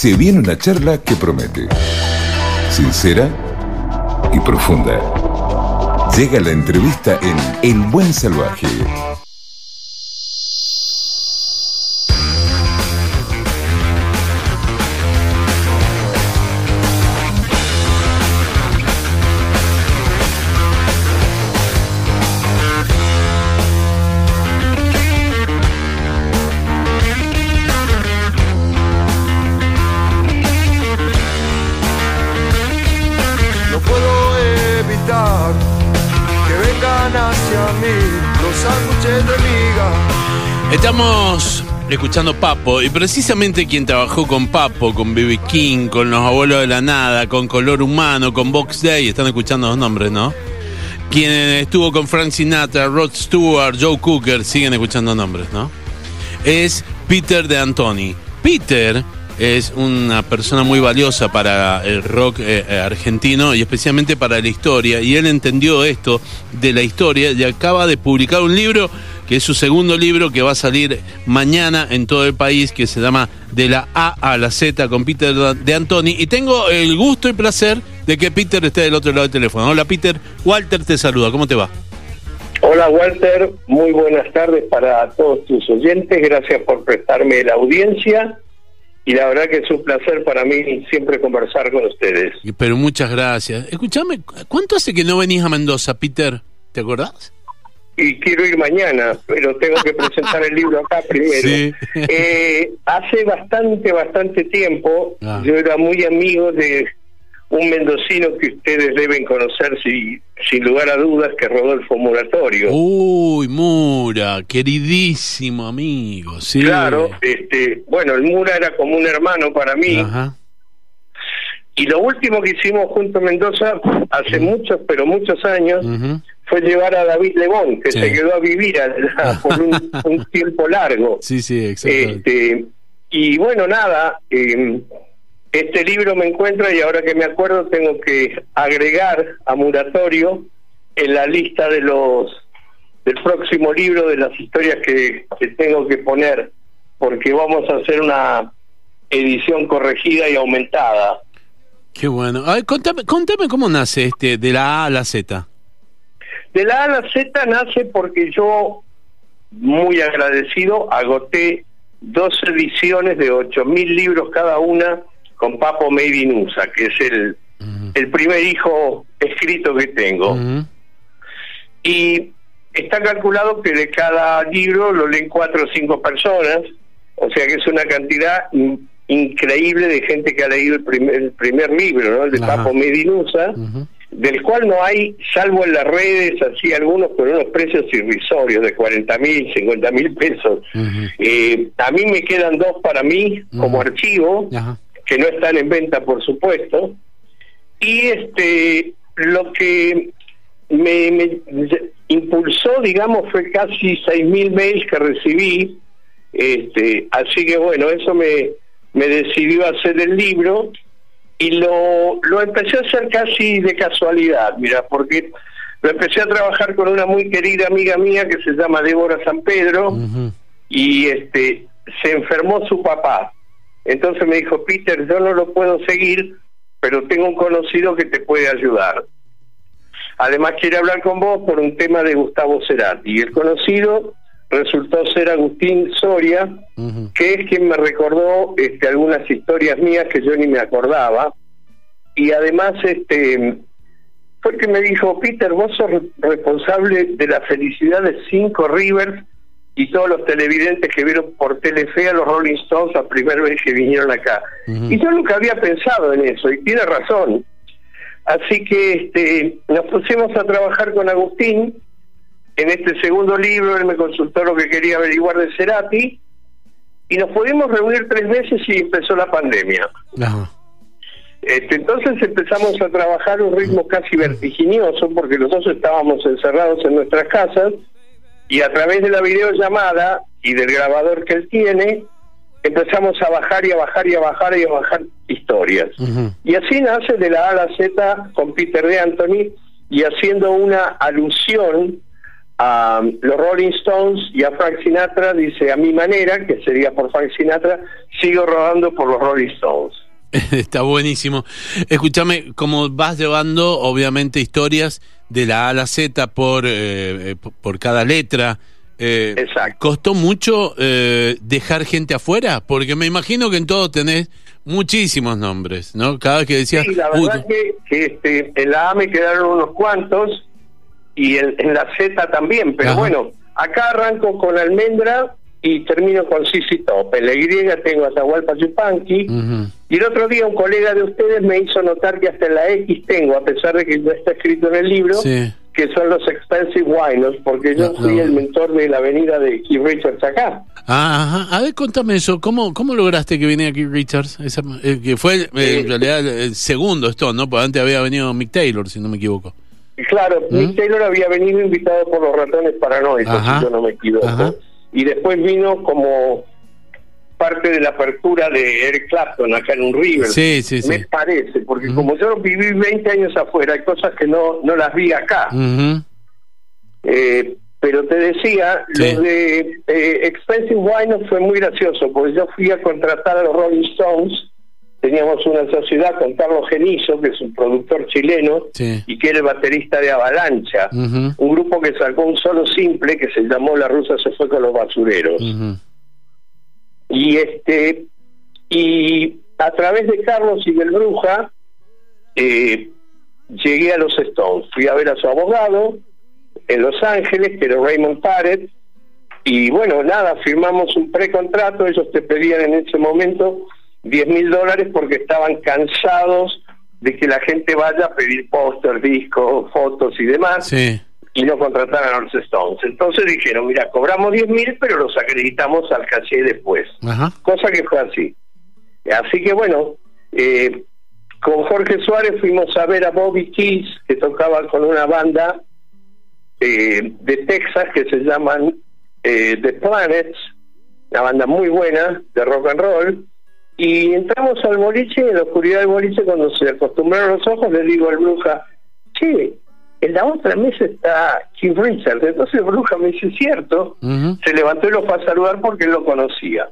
Se viene una charla que promete. Sincera y profunda. Llega la entrevista en El Buen Salvaje. Estamos escuchando Papo y precisamente quien trabajó con Papo, con B.B. King, con Los Abuelos de la Nada, con Color Humano, con Box Day, están escuchando los nombres, ¿no? Quien estuvo con Frank Sinatra, Rod Stewart, Joe Cooker, siguen escuchando nombres, ¿no? Es Peter de Antoni. Peter es una persona muy valiosa para el rock eh, eh, argentino y especialmente para la historia. Y él entendió esto de la historia y acaba de publicar un libro que es su segundo libro que va a salir mañana en todo el país, que se llama De la A a la Z con Peter de Antoni. Y tengo el gusto y placer de que Peter esté del otro lado del teléfono. Hola Peter, Walter te saluda, ¿cómo te va? Hola Walter, muy buenas tardes para todos tus oyentes, gracias por prestarme la audiencia y la verdad que es un placer para mí siempre conversar con ustedes. Pero muchas gracias. Escúchame, ¿cuánto hace que no venís a Mendoza, Peter? ¿Te acordás? Y quiero ir mañana, pero tengo que presentar el libro acá primero. Sí. Eh, hace bastante, bastante tiempo Ah. yo era muy amigo de un mendocino que ustedes deben conocer si, sin lugar a dudas, que es Rodolfo Muratorio. Uy, Mura, queridísimo amigo, sí. Claro, este, bueno, el Mura era como un hermano para mí. Ajá. Y lo último que hicimos junto a Mendoza, hace muchos, pero muchos años, fue llevar a David Lebón, que Sí. se quedó a vivir allá por un, un tiempo largo. Sí, sí, exactamente. Este, y bueno, nada, eh, este libro me encuentra y ahora que me acuerdo tengo que agregar a Muratorio en la lista de los del próximo libro de las historias que, que tengo que poner, porque vamos a hacer una edición corregida y aumentada. Qué bueno. Ay, contame, contame cómo nace este de la A a la Z. De la A a la Z nace porque yo, muy agradecido, agoté dos ediciones de 8.000 libros cada una con Papo Made in USA, que es el, el primer hijo escrito que tengo. Y está calculado que de cada libro lo leen cuatro o cinco personas, o sea que es una cantidad in- increíble de gente que ha leído el primer, el primer libro, ¿no? el de. Papo Medinusa, del cual no hay, salvo en las redes, así algunos con unos precios irrisorios de 40 mil, 50 mil pesos. Eh, a mí me quedan dos para mí como archivo. Que no están en venta, por supuesto. Y este lo que me, me impulsó, digamos, fue casi 6.000 mails que recibí. Este, así que bueno, eso me, me decidió a hacer el libro y lo, lo empecé a hacer casi de casualidad, mira, porque lo empecé a trabajar con una muy querida amiga mía que se llama Débora San Pedro y este se enfermó su papá. Entonces me dijo, Peter, yo no lo puedo seguir, pero tengo un conocido que te puede ayudar. Además quiere hablar con vos por un tema de Gustavo Cerati. Y el conocido resultó ser Agustín Soria, que es quien me recordó este, algunas historias mías que yo ni me acordaba. Y además este fue el que me dijo, Peter, vos sos responsable de la felicidad de Cinco Rivers y todos los televidentes que vieron por Telefe a los Rolling Stones la primera vez que vinieron acá. Y yo nunca había pensado en eso, y tiene razón. Así que este, nos pusimos a trabajar con Agustín. En este segundo libro él me consultó lo que quería averiguar de Cerati y nos pudimos reunir tres veces y empezó la pandemia. Este, entonces empezamos a trabajar un ritmo casi vertiginoso porque nosotros estábamos encerrados en nuestras casas y a través de la videollamada y del grabador que él tiene empezamos a bajar y a bajar y a bajar y a bajar historias. Y así nace de la A a la Z con Peter de Anthony y haciendo una alusión a los Rolling Stones y a Frank Sinatra, dice a mi manera, que sería por Frank Sinatra, sigo rodando por los Rolling Stones. Está buenísimo. Escúchame, como vas llevando, obviamente, historias de la A a la Z por, eh, por cada letra. Eh, Exacto. ¿Costó mucho eh, dejar gente afuera? Porque me imagino que en todo tenés muchísimos nombres, ¿no? Cada vez que decías... Sí, la "Uy, verdad que, que, este, en la A me quedaron unos cuantos y en, en la Z también, pero Ajá. bueno, acá arranco con Almendra y termino con Sisi Top. En la Y tengo Atahualpa Yupanqui. ujú. Y el otro día un colega de ustedes me hizo notar que hasta en la X tengo, a pesar de que no está escrito en el libro, Sí. que son los Expensive Winos, porque yo No, no. el mentor de la avenida de Keith Richards acá. Ah, ajá. A ver, contame eso. ¿Cómo, cómo lograste que viniera aquí Richards? Esa- eh, que fue, eh, Eh, en realidad, el segundo esto, ¿no? Porque antes había venido Mick Taylor, si no me equivoco. Claro, ¿Mm? Mick Taylor había venido invitado por los ratones paranoicos, Ajá. si yo no me equivoco. Ajá. Y después vino como parte de la apertura de Eric Clapton acá en un River. Sí, sí, sí. Me parece, porque como yo viví 20 años afuera, hay cosas que no, no las vi acá. Eh, pero te decía, lo de eh, Expensive Wine fue muy gracioso, porque yo fui a contratar a los Rolling Stones, teníamos una sociedad con Carlos Genizo, que es un productor chileno, Sí. y que era el baterista de Avalancha, un grupo que sacó un solo simple que se llamó La Rusa se fue con los basureros. Y este y a través de Carlos y del Bruja eh, llegué a los Stones. Fui a ver a su abogado en Los Ángeles, que era Raymond Parrott, y bueno, nada, firmamos un precontrato, ellos te pedían en ese momento 10 mil dólares porque estaban cansados de que la gente vaya a pedir póster, discos, fotos y demás Sí. y no contrataran a los Stones. Entonces dijeron, mira, cobramos 10 mil, pero los acreditamos al caché después. Ajá. Cosa que fue así. Así que bueno, eh, con Jorge Suárez fuimos a ver a Bobby Keys, que tocaba con una banda eh, de Texas que se llaman eh, The Planets, una banda muy buena de rock and roll. Y entramos al boliche, en la oscuridad del boliche, cuando se acostumbraron los ojos, le digo al bruja, che, en la otra mesa está Keith Richards. Entonces el bruja me dice, cierto, se levantó y lo fue a saludar porque él lo conocía.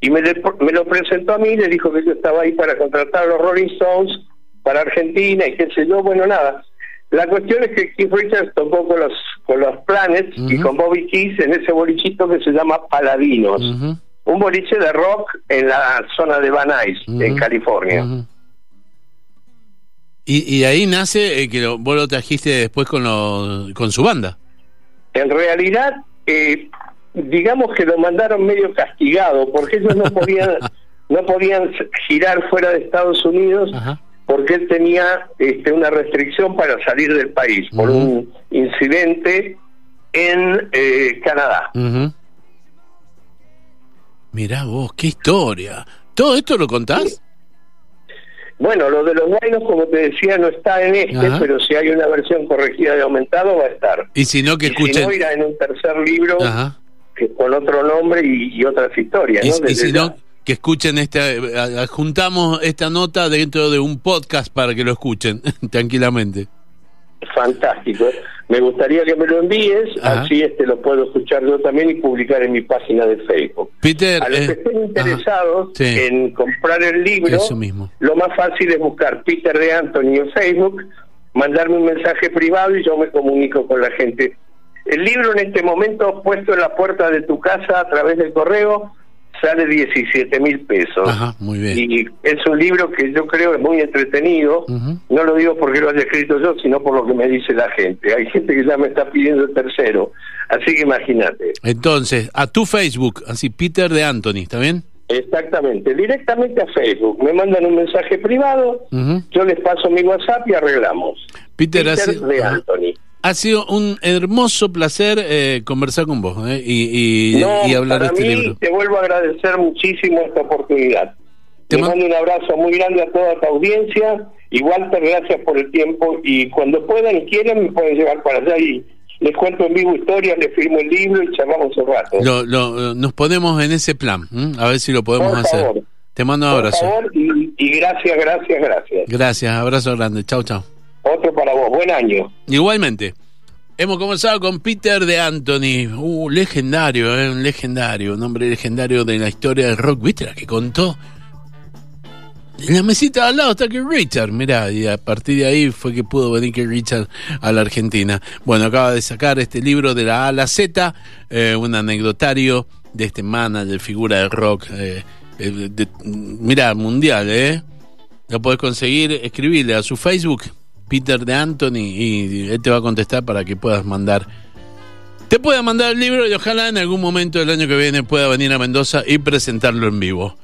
Y me, le- me lo presentó a mí, le dijo que yo estaba ahí para contratar a los Rolling Stones para Argentina y qué sé yo, bueno, nada. La cuestión es que Keith Richards tocó con los con los Planets y con Bobby Keys en ese bolichito que se llama Paladinos. Un boliche de rock en la zona de Van Nuys, en. California. Y, y ahí nace eh, que lo- vos lo trajiste después con, lo, con su banda. En realidad, eh, digamos que lo mandaron medio castigado porque ellos no podían no podían girar fuera de Estados Unidos porque él tenía este, una restricción para salir del país por un incidente en eh, Canadá. Mirá vos, qué historia. ¿Todo esto lo contás? Bueno, lo de los guainos, como te decía, no está en este, Ajá. pero si hay una versión corregida de aumentado, va a estar. Y si no, que Y si escuchen. no, irá en un tercer libro Ajá. que, con otro nombre y, y otras historias. Y, ¿no? y si no, que escuchen esta. eh, Juntamos esta nota dentro de un podcast para que lo escuchen tranquilamente. Fantástico. Me gustaría que me lo envíes, Ajá. así este lo puedo escuchar yo también y publicar en mi página de Facebook. Peter. A los eh, que estén ajá. interesados Sí. en comprar el libro, Eso mismo. lo más fácil es buscar Peter de Anthony en Facebook, mandarme un mensaje privado y yo me comunico con la gente. El libro en este momento puesto en la puerta de tu casa a través del correo sale 17 mil pesos. Ajá, muy bien. Y es un libro que yo creo es muy entretenido. No lo digo porque lo haya escrito yo, sino por lo que me dice la gente. Hay gente que ya me está pidiendo el tercero. Así que imagínate. Entonces, a tu Facebook, así, Peter de Anthony, ¿está bien? Exactamente, directamente a Facebook. Me mandan un mensaje privado, yo les paso mi WhatsApp y arreglamos. Peter, de. Anthony. Ha sido un hermoso placer eh, conversar con vos eh, y, y- No, y hablar de este mí libro. te vuelvo a agradecer muchísimo esta oportunidad. Te Te man- mando un abrazo muy grande a toda tu audiencia y Walter, gracias por el tiempo y cuando puedan y quieran me pueden llevar para allá y les cuento en vivo historias, les firmo el libro y charlamos un rato. Lo, lo- nos ponemos en ese plan, a ver si lo podemos Por hacer. favor. Te mando un Por abrazo. favor y, y gracias, gracias, gracias. Gracias, abrazo grande. Chau, chau. Otro para vos, buen año. Igualmente. Hemos comenzado con Peter de Anthony, uh, legendario, eh, un legendario, un hombre legendario de la historia del rock, ¿viste la que contó? En la mesita al lado está Keith Richard, mirá, y a partir de ahí fue que pudo venir Keith Richard a la Argentina. Bueno, acaba de sacar este libro de la A a la Z, eh, un anecdotario de este manager, figura del rock, eh, eh, de- mirá, mundial, ¿eh? Lo podés conseguir, escribirle a su Facebook, Peter de Anthony, y él te va a contestar para que puedas mandar. Te pueda mandar el libro y ojalá en algún momento del año que viene pueda venir a Mendoza y presentarlo en vivo.